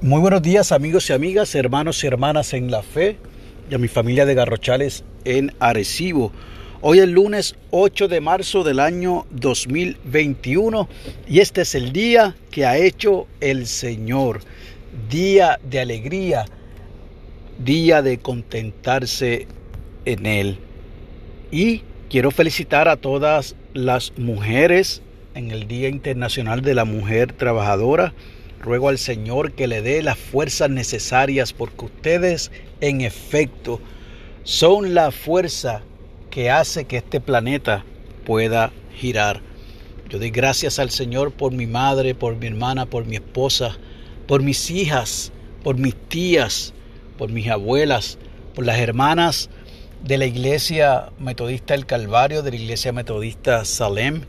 Muy buenos días amigos y amigas, hermanos y hermanas en la fe y a mi familia de Garrochales en Arecibo. Hoy es lunes 8 de marzo del año 2021 y este es el día que ha hecho el Señor. Día de alegría, día de contentarse en Él. Y quiero felicitar a todas las mujeres en el Día Internacional de la Mujer Trabajadora Ruego al Señor que le dé las fuerzas necesarias porque ustedes en efecto son la fuerza que hace que este planeta pueda girar. Yo doy gracias al Señor por mi madre, por mi hermana, por mi esposa, por mis hijas, por mis tías, por mis abuelas, por las hermanas de la Iglesia Metodista El Calvario, de la Iglesia Metodista Salem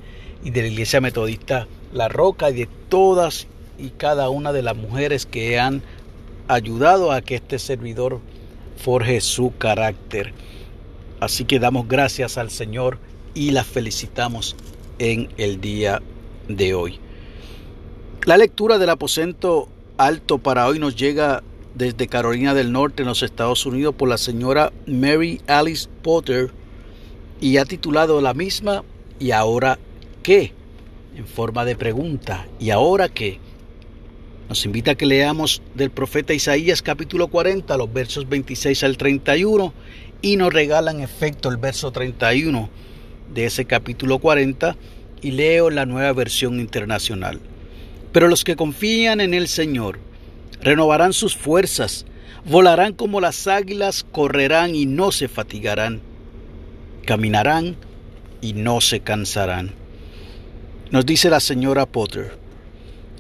y de la Iglesia Metodista La Roca y de todas y cada una de las mujeres que han ayudado a que este servidor forje su carácter. Así que damos gracias al Señor y las felicitamos en el día de hoy. La lectura del aposento alto para hoy nos llega desde Carolina del Norte en los Estados Unidos por la señora Mary Alice Potter y ha titulado la misma ¿Y ahora qué? en forma de pregunta ¿Y ahora qué? Nos invita a que leamos del profeta Isaías capítulo 40, los versos 26 al 31, y nos regala en efecto el verso 31 de ese capítulo 40, y leo la nueva versión internacional. Pero los que confían en el Señor renovarán sus fuerzas, volarán como las águilas, correrán y no se fatigarán, caminarán y no se cansarán. Nos dice la señora Potter,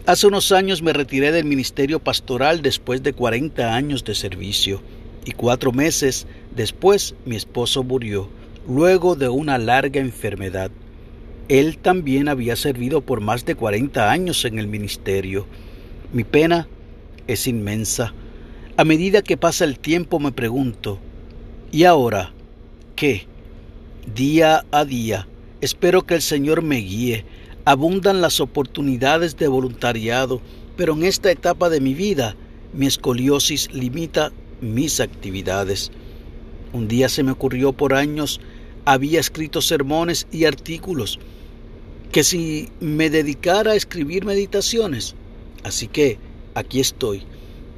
Hace unos años me retiré del ministerio pastoral después de 40 años de servicio y cuatro meses después mi esposo murió, luego de una larga enfermedad. Él también había servido por más de 40 años en el ministerio. Mi pena es inmensa. A medida que pasa el tiempo me pregunto, ¿y ahora qué? Día a día, espero que el Señor me guíe Abundan las oportunidades de voluntariado, pero en esta etapa de mi vida mi escoliosis limita mis actividades. Un día se me ocurrió por años, había escrito sermones y artículos, que si me dedicara a escribir meditaciones, así que aquí estoy,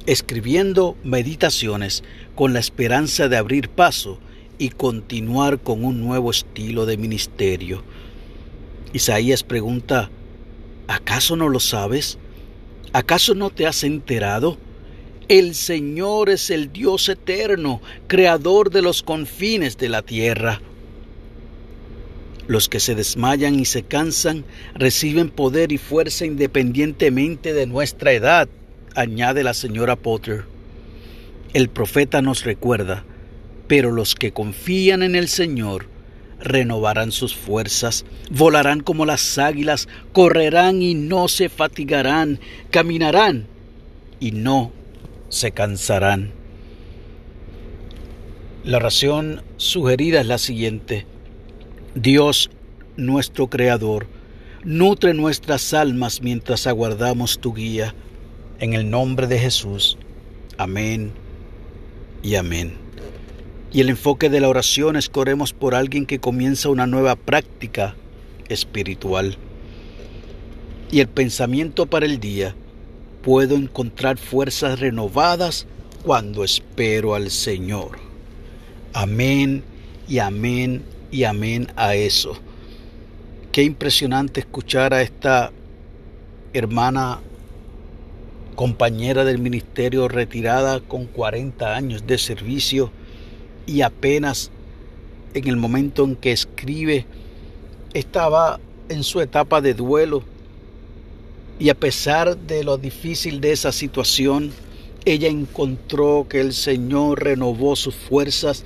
escribiendo meditaciones con la esperanza de abrir paso y continuar con un nuevo estilo de ministerio. Isaías pregunta, ¿acaso no lo sabes? ¿Acaso no te has enterado? El Señor es el Dios eterno, creador de los confines de la tierra. Los que se desmayan y se cansan reciben poder y fuerza independientemente de nuestra edad, añade la señora Potter. El profeta nos recuerda, pero los que confían en el Señor renovarán sus fuerzas, volarán como las águilas, correrán y no se fatigarán, caminarán y no se cansarán. La oración sugerida es la siguiente. Dios, nuestro Creador, nutre nuestras almas mientras aguardamos tu guía. En el nombre de Jesús. Amén y amén. Y el enfoque de la oración es que oremos por alguien que comienza una nueva práctica espiritual. Y el pensamiento para el día, puedo encontrar fuerzas renovadas cuando espero al Señor. Amén y amén y amén a eso. Qué impresionante escuchar a esta hermana compañera del ministerio retirada con 40 años de servicio y apenas en el momento en que escribe estaba en su etapa de duelo. Y a pesar de lo difícil de esa situación, ella encontró que el Señor renovó sus fuerzas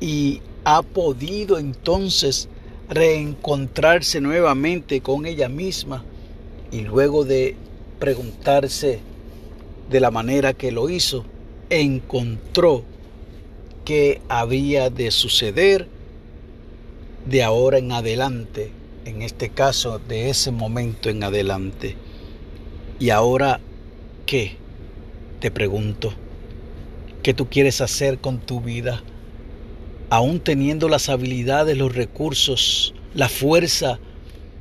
y ha podido entonces reencontrarse nuevamente con ella misma y luego de preguntarse de la manera que lo hizo, encontró qué había de suceder de ahora en adelante, en este caso de ese momento en adelante. ¿Y ahora qué? Te pregunto, ¿qué tú quieres hacer con tu vida? Aún teniendo las habilidades, los recursos, la fuerza,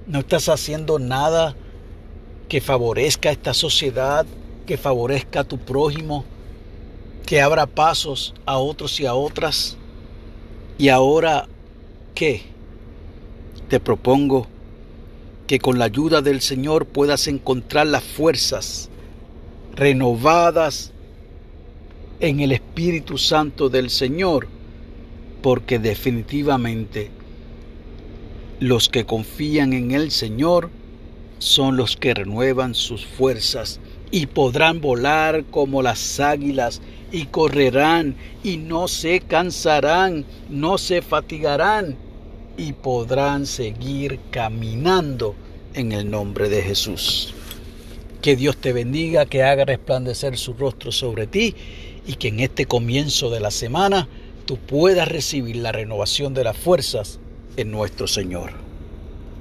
no estás haciendo nada que favorezca a esta sociedad, que favorezca a tu prójimo, que abra pasos a otros y a otras. Y ahora, ¿qué? Te propongo que con la ayuda del Señor puedas encontrar las fuerzas renovadas en el Espíritu Santo del Señor, porque definitivamente los que confían en el Señor son los que renuevan sus fuerzas y podrán volar como las águilas y correrán y no se cansarán, no se fatigarán y podrán seguir caminando en el nombre de Jesús. Que Dios te bendiga, que haga resplandecer su rostro sobre ti y que en este comienzo de la semana tú puedas recibir la renovación de las fuerzas en nuestro Señor.